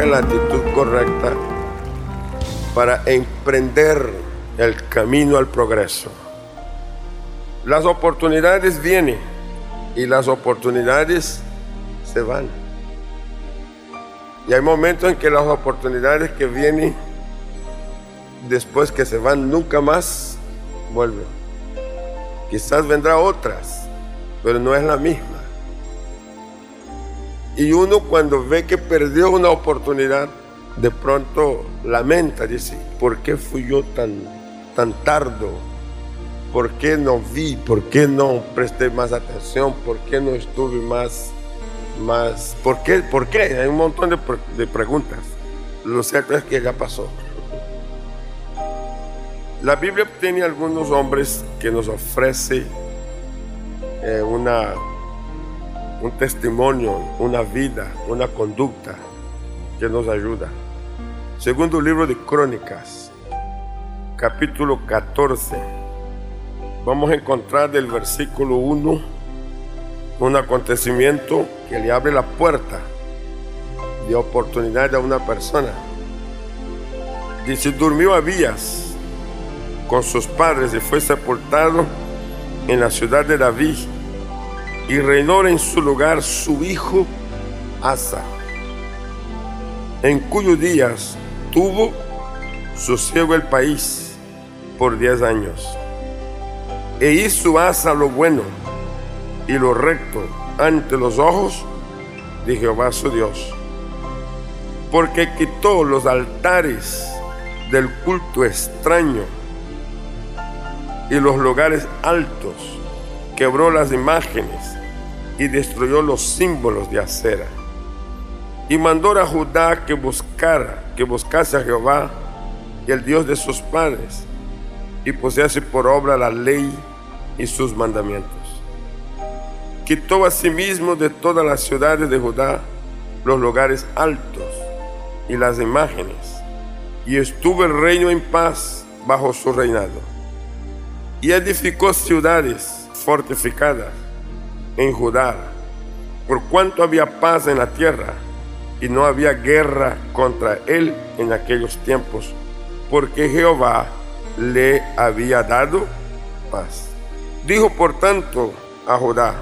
la actitud correcta para emprender el camino al progreso. Las oportunidades vienen y las oportunidades se van. Y hay momentos en que las oportunidades que vienen después que se van nunca más vuelven. Quizás vendrá otras, pero no es la misma. Y uno cuando ve que perdió una oportunidad, de pronto lamenta, dice, ¿por qué fui yo tan, tan tardo? ¿Por qué no vi? ¿Por qué no presté más atención? ¿Por qué no estuve más, más? ¿Por qué? ¿Por qué? Hay un montón de, preguntas. Lo cierto es que ya pasó. La Biblia tiene algunos hombres que nos ofrece eh, una, un testimonio, una vida, una conducta que nos ayuda. Segundo libro de Crónicas, capítulo 14. Vamos a encontrar del versículo 1 un acontecimiento que le abre la puerta de oportunidad a una persona. Dice, durmió Abías con sus padres y fue sepultado en la ciudad de David y reinó en su lugar su hijo Asa, en cuyos días tuvo sosiego el país por diez años. E hizo Asa lo bueno y lo recto ante los ojos de Jehová su Dios, porque quitó los altares del culto extraño y los lugares altos, quebró las imágenes y destruyó los símbolos de acera. Y mandó a Judá que buscara, que buscase a Jehová, el Dios de sus padres, y pusiese por obra la ley y sus mandamientos. Quitó asimismo de todas las ciudades de Judá los lugares altos y las imágenes, y estuvo el reino en paz bajo su reinado y edificó ciudades fortificadas en Judá, por cuanto había paz en la tierra y no había guerra contra él en aquellos tiempos, porque Jehová le había dado paz. Dijo por tanto a Judá,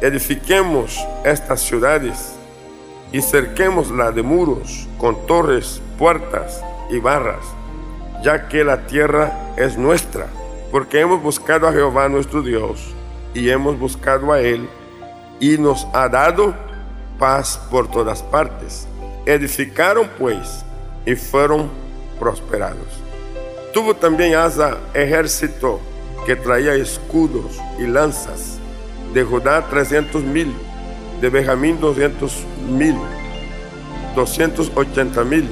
edifiquemos estas ciudades y cerquémosla de muros con torres, puertas y barras, ya que la tierra es nuestra porque hemos buscado a Jehová nuestro Dios y hemos buscado a Él y nos ha dado paz por todas partes. Edificaron pues y fueron prosperados. Tuvo también Asa ejército que traía escudos y lanzas. De Judá 300 mil, de Benjamín 200 mil, 280 mil,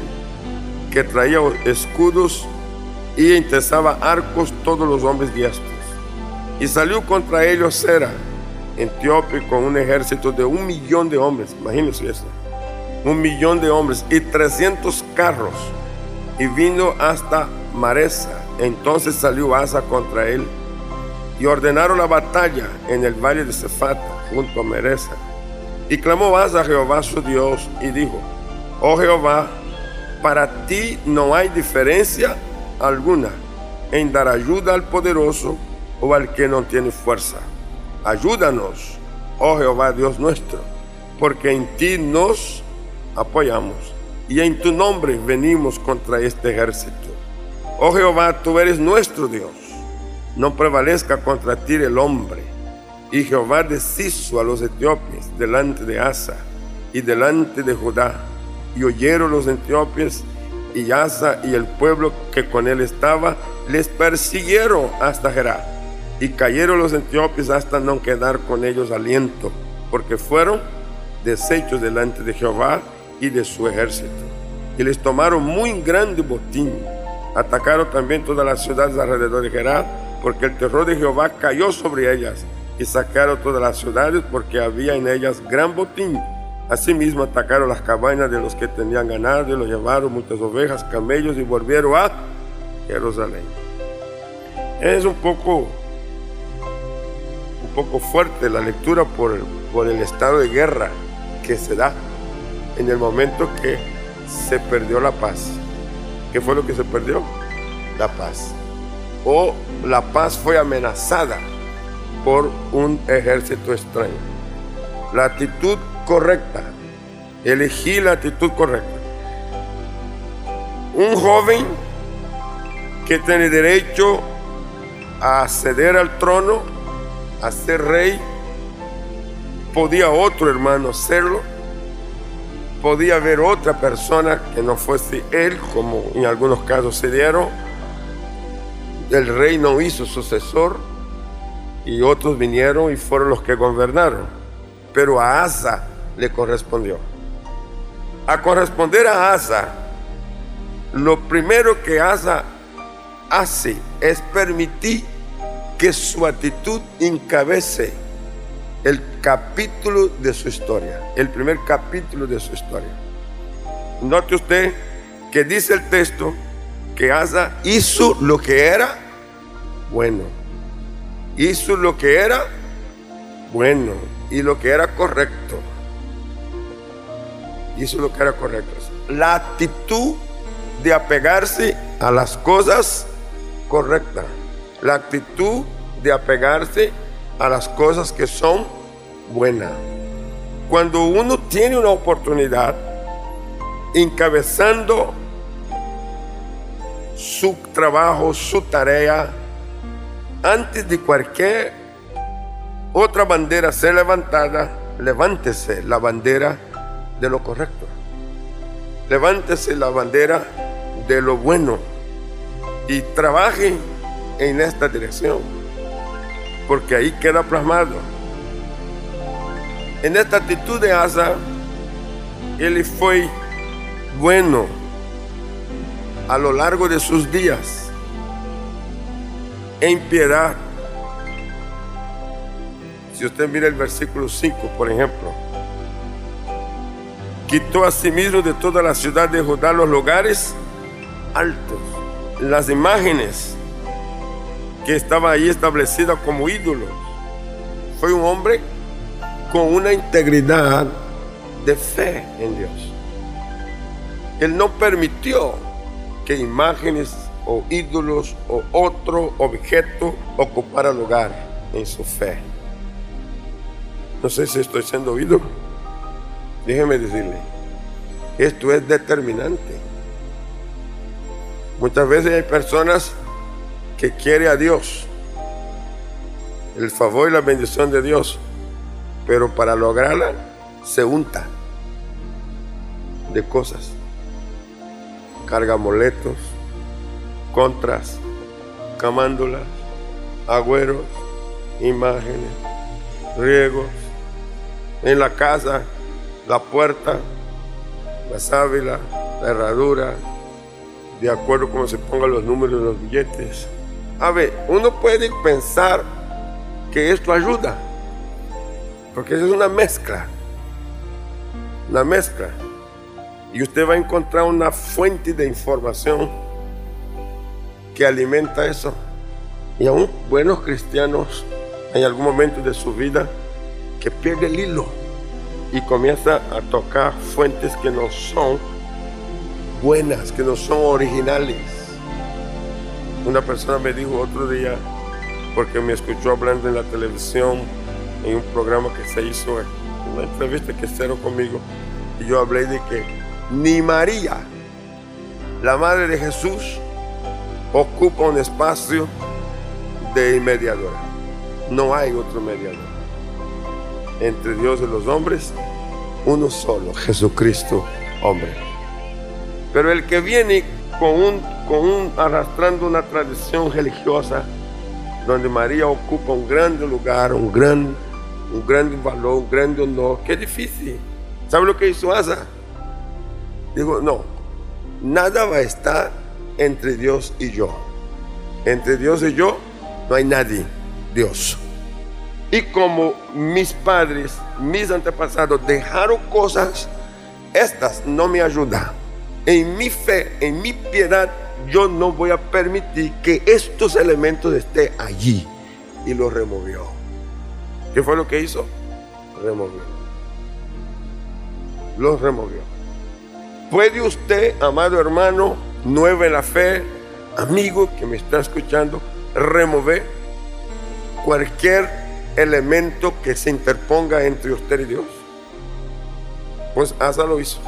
que traía escudos y intesaba arcos todos los hombres diestros. Y salió contra ellos Sera, Etiopía, con un ejército de un millón de hombres. Imagínense eso. Un millón de hombres y 300 carros. Y vino hasta Maresa. Entonces salió Asa contra él. Y ordenaron la batalla en el valle de Cefata, junto a Maresa. Y clamó Asa a Jehová su Dios y dijo, oh Jehová, para ti no hay diferencia alguna en dar ayuda al poderoso o al que no tiene fuerza. Ayúdanos, oh Jehová Dios nuestro, porque en ti nos apoyamos y en tu nombre venimos contra este ejército. Oh Jehová, tú eres nuestro Dios. No prevalezca contra ti el hombre. Y Jehová deshizo a los etíopes delante de Asa y delante de Judá. Y oyeron los etíopes y Asa y el pueblo que con él estaba les persiguieron hasta Gerá. Y cayeron los etíopes hasta no quedar con ellos aliento, porque fueron deshechos delante de Jehová y de su ejército. Y les tomaron muy grande botín. Atacaron también todas las ciudades alrededor de Gerá, porque el terror de Jehová cayó sobre ellas. Y sacaron todas las ciudades porque había en ellas gran botín Asimismo atacaron las cabañas de los que tenían ganado y lo llevaron muchas ovejas, camellos y volvieron a Jerusalén. Es un poco, poco fuerte la lectura por, por el estado de guerra que se da en el momento que se perdió la paz. ¿Qué fue lo que se perdió? La paz. O la paz fue amenazada por un ejército extraño. La actitud correcta. Elegí la actitud correcta. Un joven que tiene derecho a acceder al trono, a ser rey, podía otro hermano serlo, podía haber otra persona que no fuese él, como en algunos casos se dieron. El rey no hizo sucesor y otros vinieron y fueron los que gobernaron. Pero a Asa le correspondió. A corresponder a Asa, lo primero que Asa hace es permitir que su actitud encabece el capítulo de su historia, el primer capítulo de su historia. Note usted que dice el texto que Asa hizo lo que era bueno. Hizo lo que era bueno y lo que era correcto. Hizo lo que era correcto. La actitud de apegarse a las cosas correctas. La actitud de apegarse a las cosas que son buena. Cuando uno tiene una oportunidad encabezando su trabajo, su tarea, antes de cualquier otra bandera ser levantada, levántese la bandera de lo correcto. Levántese la bandera de lo bueno y trabaje en esta dirección, porque ahí queda plasmado en esta actitud de Asa, él fue bueno a lo largo de sus días, en piedad. Si usted mira el versículo 5, por ejemplo, quitó a sí mismo de toda la ciudad de Judá los lugares altos, las imágenes que estaban ahí establecidas como ídolos. Fue un hombre con una integridad de fe en Dios. Él no permitió que imágenes o ídolos o otro objeto ocupara lugar en su fe. No sé si estoy siendo oído. Déjeme decirle, esto es determinante. Muchas veces hay personas que quieren a Dios, el favor y la bendición de Dios, pero para lograrla se unta de cosas. Carga moletos, contras, camándulas, agüeros, imágenes, riegos, en la casa, la puerta, la sábila, la herradura, de acuerdo como se pongan los números de los billetes. A ver, uno puede pensar que esto ayuda, porque es una mezcla. Una mezcla. Y usted va a encontrar una fuente de información que alimenta eso. Y aún buenos cristianos en algún momento de su vida que pierde el hilo y comienza a tocar fuentes que no son buenas, que no son originales. Una persona me dijo otro día, porque me escuchó hablando en la televisión, en un programa que se hizo, una entrevista que hicieron conmigo, y yo hablé de que ni María, la madre de Jesús, ocupa un espacio de mediadora. No hay otro mediador. Entre Dios y los hombres, uno solo, Jesucristo, hombre. Pero el que viene con un, con un arrastrando una tradición religiosa, donde María ocupa un gran lugar, un gran un gran valor, un gran honor, que es difícil. ¿Sabe lo que hizo Asa? Digo, no, nada va a estar entre Dios y yo. Entre Dios y yo no hay nadie, Dios. Y como mis padres, mis antepasados dejaron cosas, estas no me ayudan. En mi fe, en mi piedad, yo no voy a permitir que estos elementos estén allí. Y los removió. ¿Qué fue lo que hizo? Removió. Los removió. ¿Puede usted, amado hermano, nuevo en la fe, amigo que me está escuchando, remover cualquier elemento que se interponga entre usted y Dios? Pues Asa lo hizo.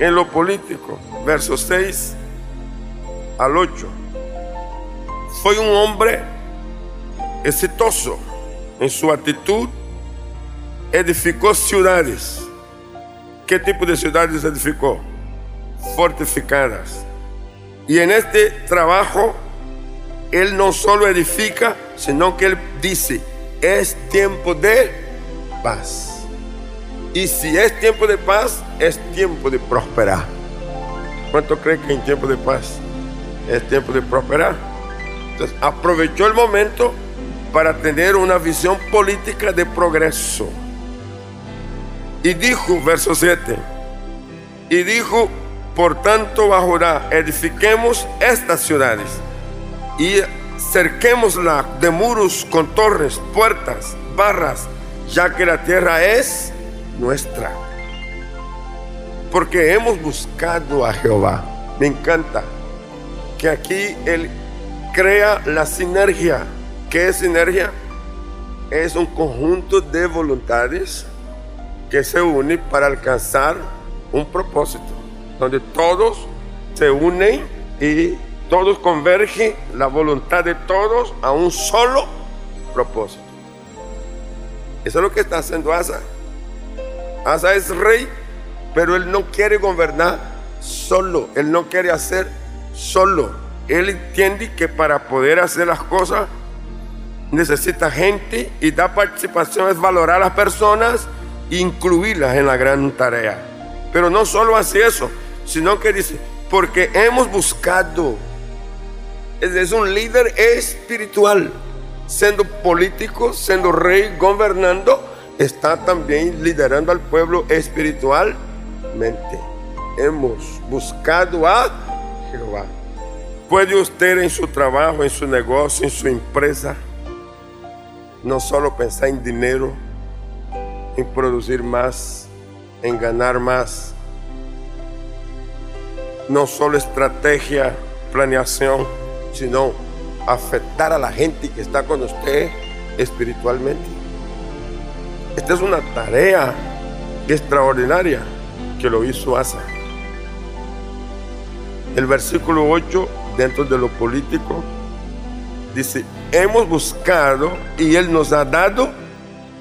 En lo político, versos 6 al 8. Fue un hombre exitoso en su actitud, edificó ciudades. ¿Qué tipo de ciudades edificó? Fortificadas. Y en este trabajo, él no solo edifica, sino que él dice, es tiempo de paz. Y si es tiempo de paz, es tiempo de prosperar. ¿Cuánto cree que en tiempo de paz es tiempo de prosperar? Entonces aprovechó el momento para tener una visión política de progreso. Y dijo, verso 7, y dijo, por tanto bajo edifiquemos estas ciudades y cerquémosla de muros con torres, puertas, barras, ya que la tierra es nuestra. Porque hemos buscado a Jehová. Me encanta que aquí Él crea la sinergia. ¿Qué es sinergia? Es un conjunto de voluntades que se unen para alcanzar un propósito, donde todos se unen y todos convergen la voluntad de todos a un solo propósito. Eso es lo que está haciendo Asa. Asa es rey, pero él no quiere gobernar solo, él no quiere hacer solo. Él entiende que para poder hacer las cosas necesita gente y da participación es valorar a las personas e incluirlas en la gran tarea. Pero no solo hace eso, sino que dice, porque hemos buscado es un líder espiritual. Siendo político, siendo rey, gobernando, está también liderando al pueblo espiritualmente. Hemos buscado a Jehová. ¿Puede usted en su trabajo, en su negocio, en su empresa, no solo pensar en dinero, en producir más, en ganar más? No solo estrategia, planeación sino afectar a la gente que está con usted espiritualmente. Esta es una tarea extraordinaria que lo hizo Asa. El versículo 8, dentro de lo político, dice, hemos buscado y Él nos ha dado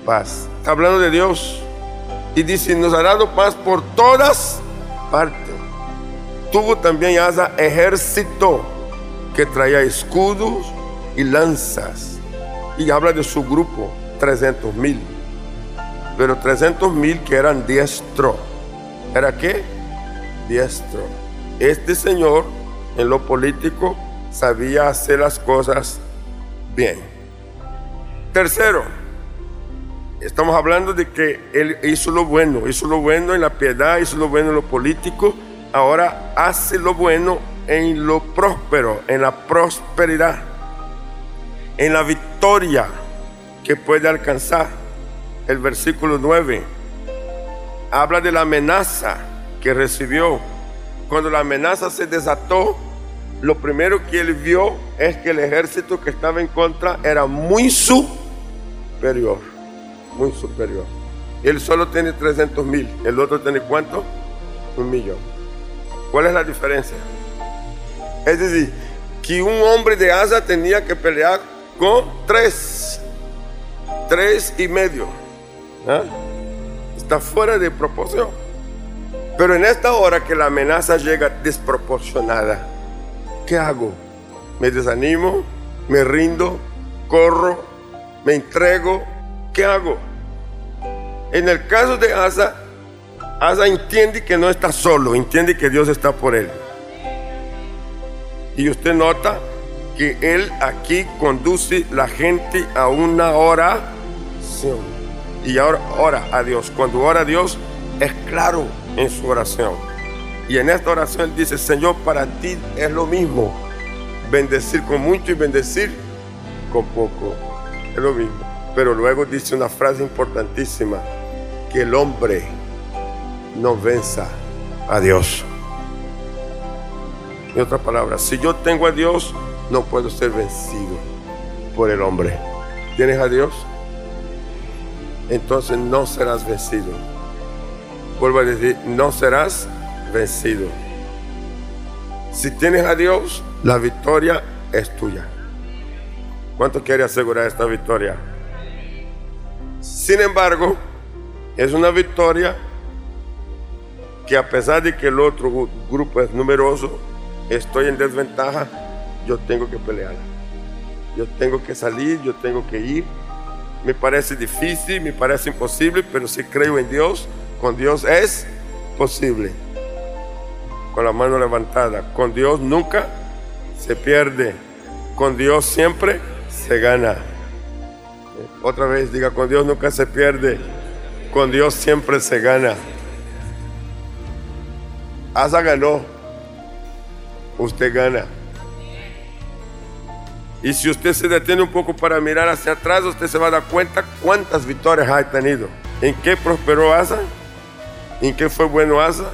paz. Hablando de Dios. Y dice, nos ha dado paz por todas partes. Tuvo también Asa ejército que traía escudos y lanzas. Y habla de su grupo, 300 mil. Pero 300 mil que eran diestro. ¿Era qué? Diestro. Este señor en lo político sabía hacer las cosas bien. Tercero, estamos hablando de que él hizo lo bueno, hizo lo bueno en la piedad, hizo lo bueno en lo político, ahora hace lo bueno en lo próspero, en la prosperidad, en la victoria que puede alcanzar. El versículo 9 habla de la amenaza que recibió. Cuando la amenaza se desató, lo primero que él vio es que el ejército que estaba en contra era muy superior, muy superior. Él solo tiene 300 mil, el otro tiene cuánto? Un millón. ¿Cuál es la diferencia? Es decir, que un hombre de Asa tenía que pelear con tres, tres y medio. ¿ah? Está fuera de proporción. Pero en esta hora que la amenaza llega desproporcionada, ¿qué hago? ¿Me desanimo? ¿Me rindo? ¿Corro? ¿Me entrego? ¿Qué hago? En el caso de Asa, Asa entiende que no está solo, entiende que Dios está por él. Y usted nota que Él aquí conduce la gente a una oración. Y ahora ora a Dios. Cuando ora a Dios es claro en su oración. Y en esta oración dice, Señor, para ti es lo mismo. Bendecir con mucho y bendecir con poco. Es lo mismo. Pero luego dice una frase importantísima. Que el hombre no venza a Dios. En otras palabras, si yo tengo a Dios, no puedo ser vencido por el hombre. ¿Tienes a Dios? Entonces no serás vencido. Vuelvo a decir, no serás vencido. Si tienes a Dios, la victoria es tuya. ¿Cuánto quiere asegurar esta victoria? Sin embargo, es una victoria que a pesar de que el otro grupo es numeroso, estoy en desventaja, yo tengo que pelear. Yo tengo que salir, yo tengo que ir. Me parece difícil, me parece imposible, pero si creo en Dios, con Dios es posible. Con la mano levantada, con Dios nunca se pierde, con Dios siempre se gana. Otra vez diga, con Dios nunca se pierde, con Dios siempre se gana. Asa ganó, usted gana. Y si usted se detiene un poco para mirar hacia atrás, usted se va a dar cuenta cuántas victorias ha tenido. ¿En qué prosperó Asa? ¿En qué fue bueno Asa?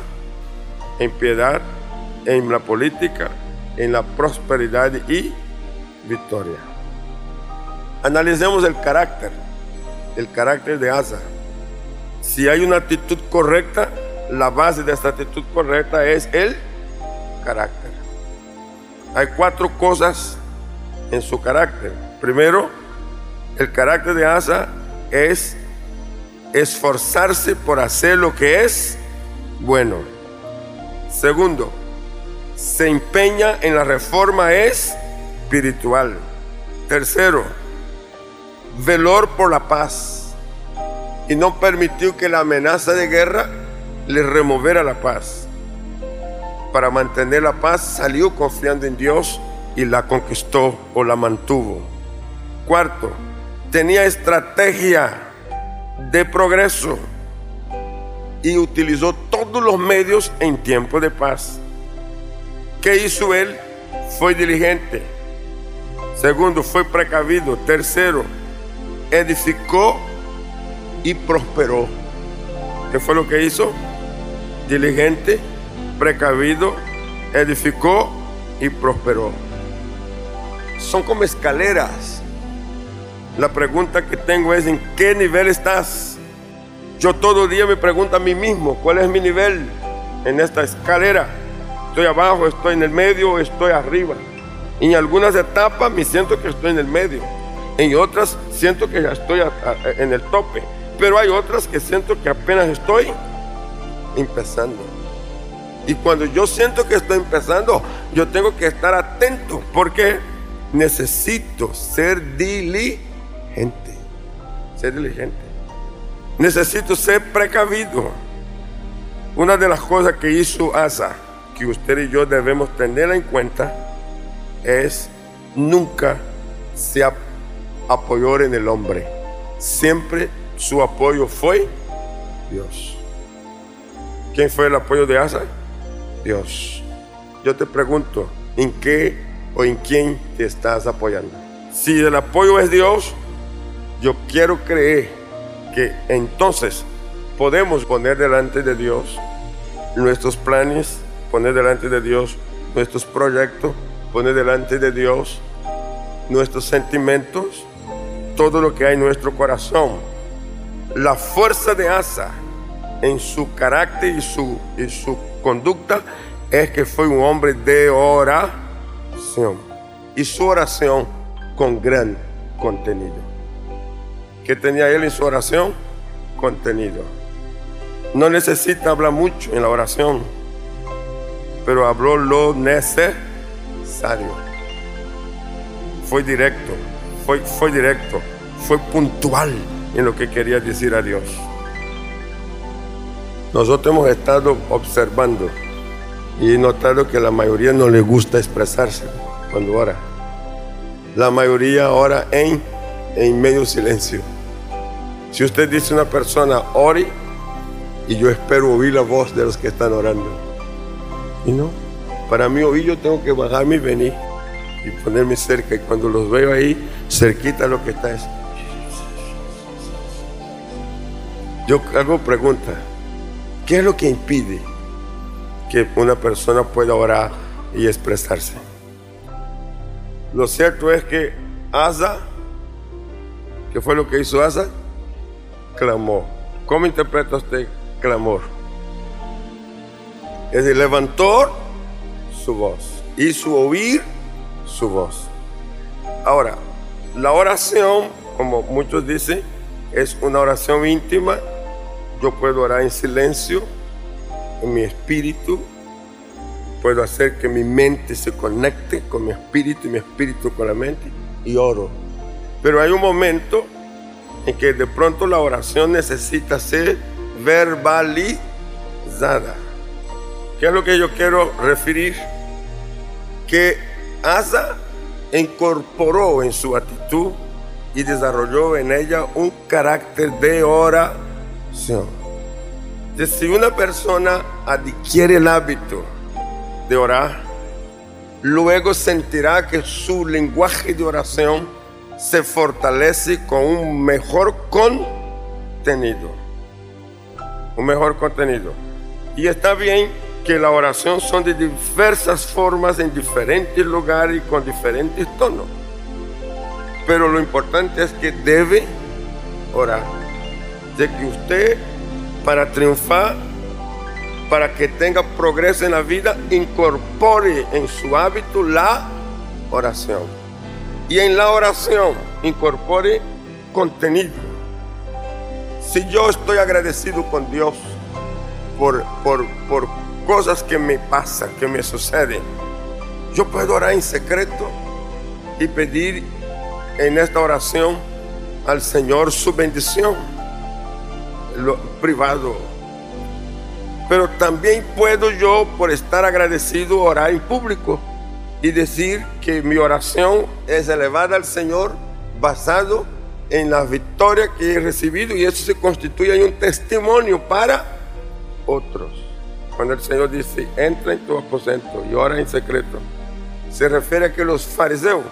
En piedad, en la política, en la prosperidad y victoria. Analicemos el carácter, el carácter de Asa. Si hay una actitud correcta, la base de esta actitud correcta es el carácter. Hay cuatro cosas en su carácter. Primero, el carácter de Asa es esforzarse por hacer lo que es bueno. Segundo, se empeña en la reforma espiritual. Tercero, velor por la paz y no permitió que la amenaza de guerra le removiera la paz. Para mantener la paz salió confiando en Dios y la conquistó o la mantuvo. Cuarto, tenía estrategia de progreso y utilizó todos los medios en tiempo de paz. ¿Qué hizo él? Fue diligente. Segundo, fue precavido. Tercero, edificó y prosperó. ¿Qué fue lo que hizo? Diligente, precavido, edificó y prosperó. Son como escaleras. La pregunta que tengo es, ¿en qué nivel estás? Yo todo día me pregunto a mí mismo, ¿cuál es mi nivel en esta escalera? Estoy abajo, estoy en el medio, estoy arriba. En algunas etapas me siento que estoy en el medio. En otras siento que ya estoy en el tope. Pero hay otras que siento que apenas estoy empezando. Y cuando yo siento que estoy empezando, yo tengo que estar atento porque necesito ser diligente. Ser diligente. Necesito ser precavido. Una de las cosas que hizo Asa que usted y yo debemos tener en cuenta es nunca se apoyó en el hombre. Siempre su apoyo fue Dios. ¿Quién fue el apoyo de Asa? Dios. Yo te pregunto, ¿en qué o en quién te estás apoyando? Si el apoyo es Dios, yo quiero creer que entonces podemos poner delante de Dios nuestros planes, poner delante de Dios nuestros proyectos, poner delante de Dios nuestros sentimientos, todo lo que hay en nuestro corazón. La fuerza de Asa en su carácter y su, y su conducta es que fue un hombre de oración. Y su oración con gran contenido. ¿Qué tenía él en su oración? Contenido. No necesita hablar mucho en la oración pero habló lo necesario. Fue directo, fue, fue directo, fue puntual en lo que quería decir a Dios. Nosotros hemos estado observando y he notado que la mayoría no le gusta expresarse cuando ora. La mayoría ora en, en medio silencio. Si usted dice a una persona, ore, y yo espero oír la voz de los que están orando. Y no, para mí hoy yo tengo que bajarme y venir y ponerme cerca. Y cuando los veo ahí, cerquita lo que está es. Yo hago pregunta, ¿qué es lo que impide que una persona pueda orar y expresarse. Lo cierto es que Asa, ¿qué fue lo que hizo Asa? Clamó. ¿Cómo interpreta usted clamor? Es decir, levantó su voz, hizo oír su voz. Ahora, la oración, como muchos dicen, es una oración íntima. Yo puedo orar en silencio, en mi espíritu. Puedo hacer que mi mente se conecte con mi espíritu y mi espíritu con la mente y oro. Pero hay un momento en que de pronto la oración necesita ser verbalizada. ¿Qué es lo que yo quiero referir? Que Asa incorporó en su actitud y desarrolló en ella un carácter de oración. si una persona adquiere el hábito de orar, luego sentirá que su lenguaje de oración se fortalece con un mejor contenido. Un mejor contenido. Y está bien que la oración son de diversas formas en diferentes lugares y con diferentes tonos. Pero lo importante es que debe orar. De que usted, para triunfar, para que tenga progreso en la vida, incorpore en su hábito la oración. Y en la oración incorpore contenido. Si yo estoy agradecido con Dios por, por, por cosas que me pasan, que me suceden, yo puedo orar en secreto y pedir en esta oración al Señor su bendición, privado. Pero también puedo yo, por estar agradecido, orar en público y decir que mi oración es elevada al Señor basado en la victoria que he recibido y eso se constituye en un testimonio para otros. Cuando el Señor dice, entra en tu aposento y ora en secreto, se refiere a que los fariseos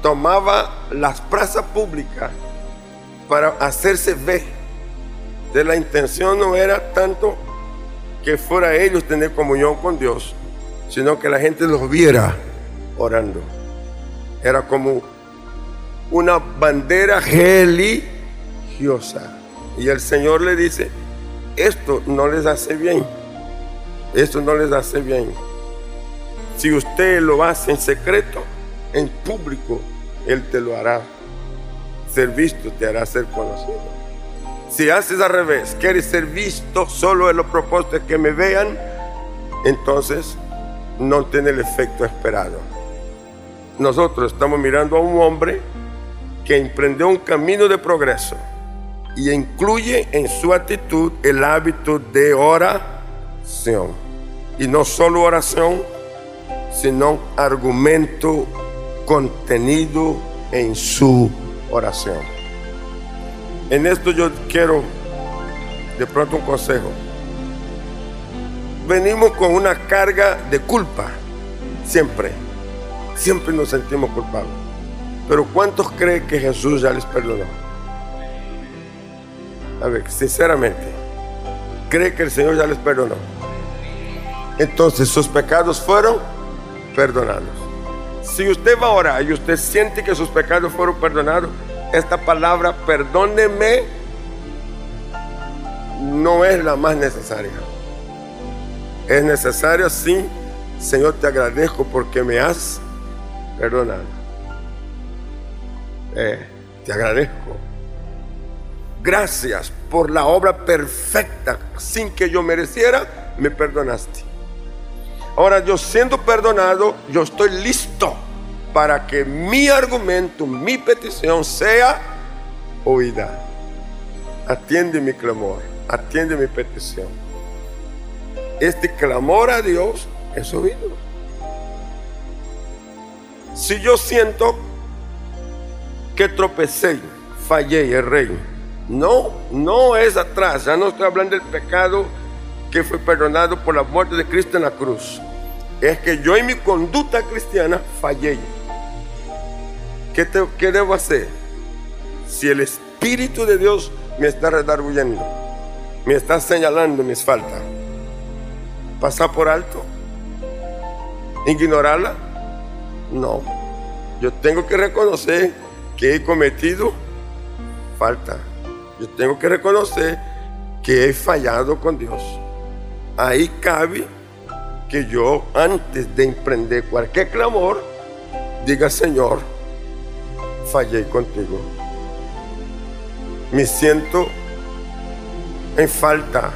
tomaban las plazas públicas para hacerse ver. De la intención no era tanto que fuera ellos tener comunión con Dios, sino que la gente los viera orando. Era como una bandera religiosa. Y el Señor le dice, esto no les hace bien. Esto no les hace bien. Si usted lo hace en secreto, en público, Él te lo hará. Ser visto te hará ser conocido. Si haces al revés, quieres ser visto solo en los propósitos que me vean, entonces no tiene el efecto esperado. Nosotros estamos mirando a un hombre que emprendió un camino de progreso y incluye en su actitud el hábito de oración. Y no solo oración, sino argumento contenido en su oración. En esto yo quiero de pronto un consejo venimos con una carga de culpa. Siempre. Siempre nos sentimos culpables. Pero ¿cuántos creen que Jesús ya les perdonó? A ver, sinceramente, ¿cree que el Señor ya les perdonó? Entonces sus pecados fueron perdonados. Si usted va a orar y usted siente que sus pecados fueron perdonados, esta palabra perdóneme no es la más necesaria. Es necesario, sí. Señor, te agradezco porque me has perdonado. Eh, te agradezco. Gracias por la obra perfecta, sin que yo mereciera, me perdonaste. Ahora yo siendo perdonado, yo estoy listo para que mi argumento, mi petición sea oída. Atiende mi clamor, atiende mi petición este clamor a Dios es oído. Si yo siento que tropecé, fallé, erré, no, no es atrás, ya no estoy hablando del pecado que fue perdonado por la muerte de Cristo en la cruz. Es que yo en mi conducta cristiana fallé. ¿Qué, debo hacer? Si el Espíritu de Dios me está redarguyendo, me está señalando mis faltas pasar por alto, ignorarla. No, yo tengo que reconocer que he cometido falta. Yo tengo que reconocer que he fallado con Dios. Ahí cabe que yo, antes de emprender cualquier clamor, diga, Señor, fallé contigo. Me siento en falta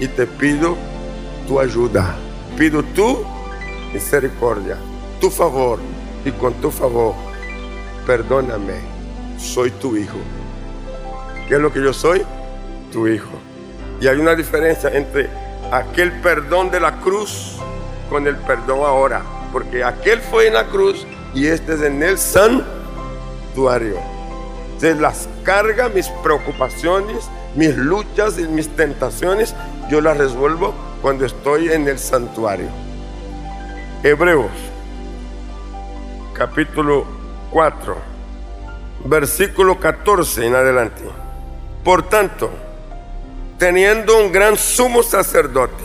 y te pido tu ayuda. Pido tu misericordia, tu favor y con tu favor, perdóname, soy tu hijo. ¿Qué es lo que yo soy? Tu hijo. Y hay una diferencia entre aquel perdón de la cruz con el perdón ahora. Porque aquel fue en la cruz y este es en el santuario. Entonces las cargas, mis preocupaciones, mis luchas y mis tentaciones, yo las resuelvo cuando estoy en el santuario. Hebreos, capítulo 4, versículo 14 en adelante. Por tanto, teniendo un gran sumo sacerdote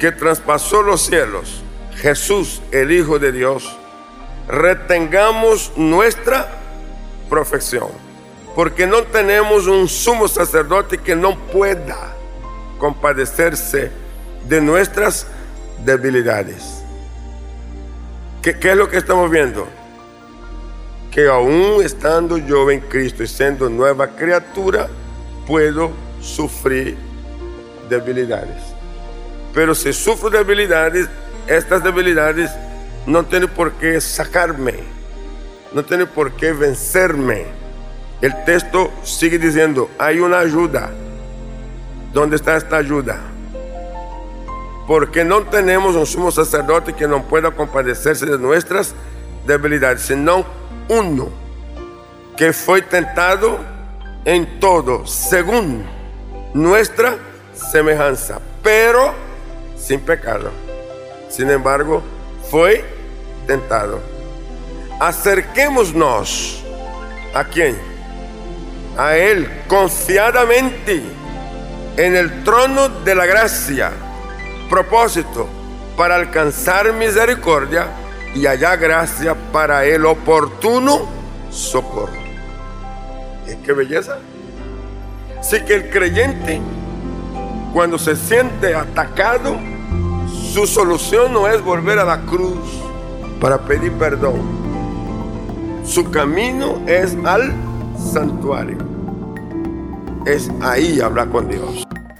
que traspasó los cielos, Jesús, el Hijo de Dios, retengamos nuestra profesión, porque no tenemos un sumo sacerdote que no pueda compadecerse de nuestras debilidades. ¿Qué, es lo que estamos viendo? Que aún estando yo en Cristo y siendo nueva criatura, puedo sufrir debilidades. Pero si sufro debilidades, estas debilidades no tienen por qué sacarme, no tienen por qué vencerme. El texto sigue diciendo, hay una ayuda. ¿Dónde está esta ayuda? Porque no tenemos un sumo sacerdote que no pueda compadecerse de nuestras debilidades, sino uno que fue tentado en todo, según nuestra semejanza, pero sin pecado. Sin embargo, fue tentado. Acerquémonos a quién? A Él confiadamente en el trono de la gracia. Propósito, para alcanzar misericordia y hallar gracia para el oportuno socorro. ¿Qué belleza? Así que el creyente, cuando se siente atacado, su solución no es volver a la cruz para pedir perdón. Su camino es al santuario. Es ahí hablar con Dios.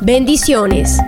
Bendiciones.